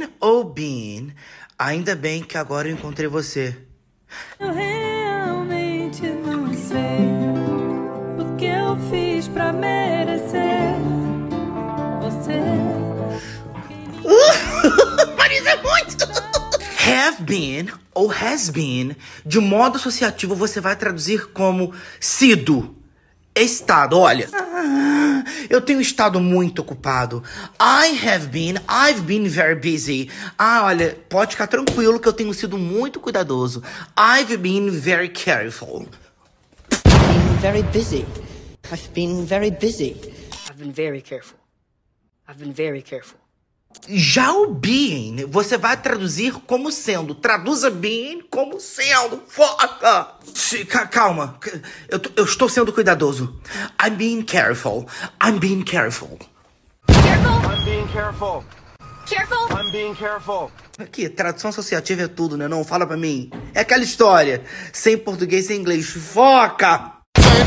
been ou been? Ainda bem que agora eu encontrei você. Eu realmente não sei o que eu fiz pra merecer você. Marisa é muito! Have been ou has been, de modo associativo, você vai traduzir como sido, estado. Olha, ah, eu tenho estado muito ocupado. I have been, I've been very busy. Ah, olha, pode ficar tranquilo que eu tenho sido muito cuidadoso. I've been very careful. been very busy. I've been very busy. I've been very careful. I've been very careful. Já o being, você vai traduzir como sendo. Traduza being como sendo. Foca! Calma, eu, tô- eu estou sendo cuidadoso. I'm being careful. I'm being careful. I'm being careful. Careful. I'm being careful. Aqui, tradução associativa é tudo, né? Não, fala pra mim. É aquela história. Sem português, sem inglês. Foca! Sem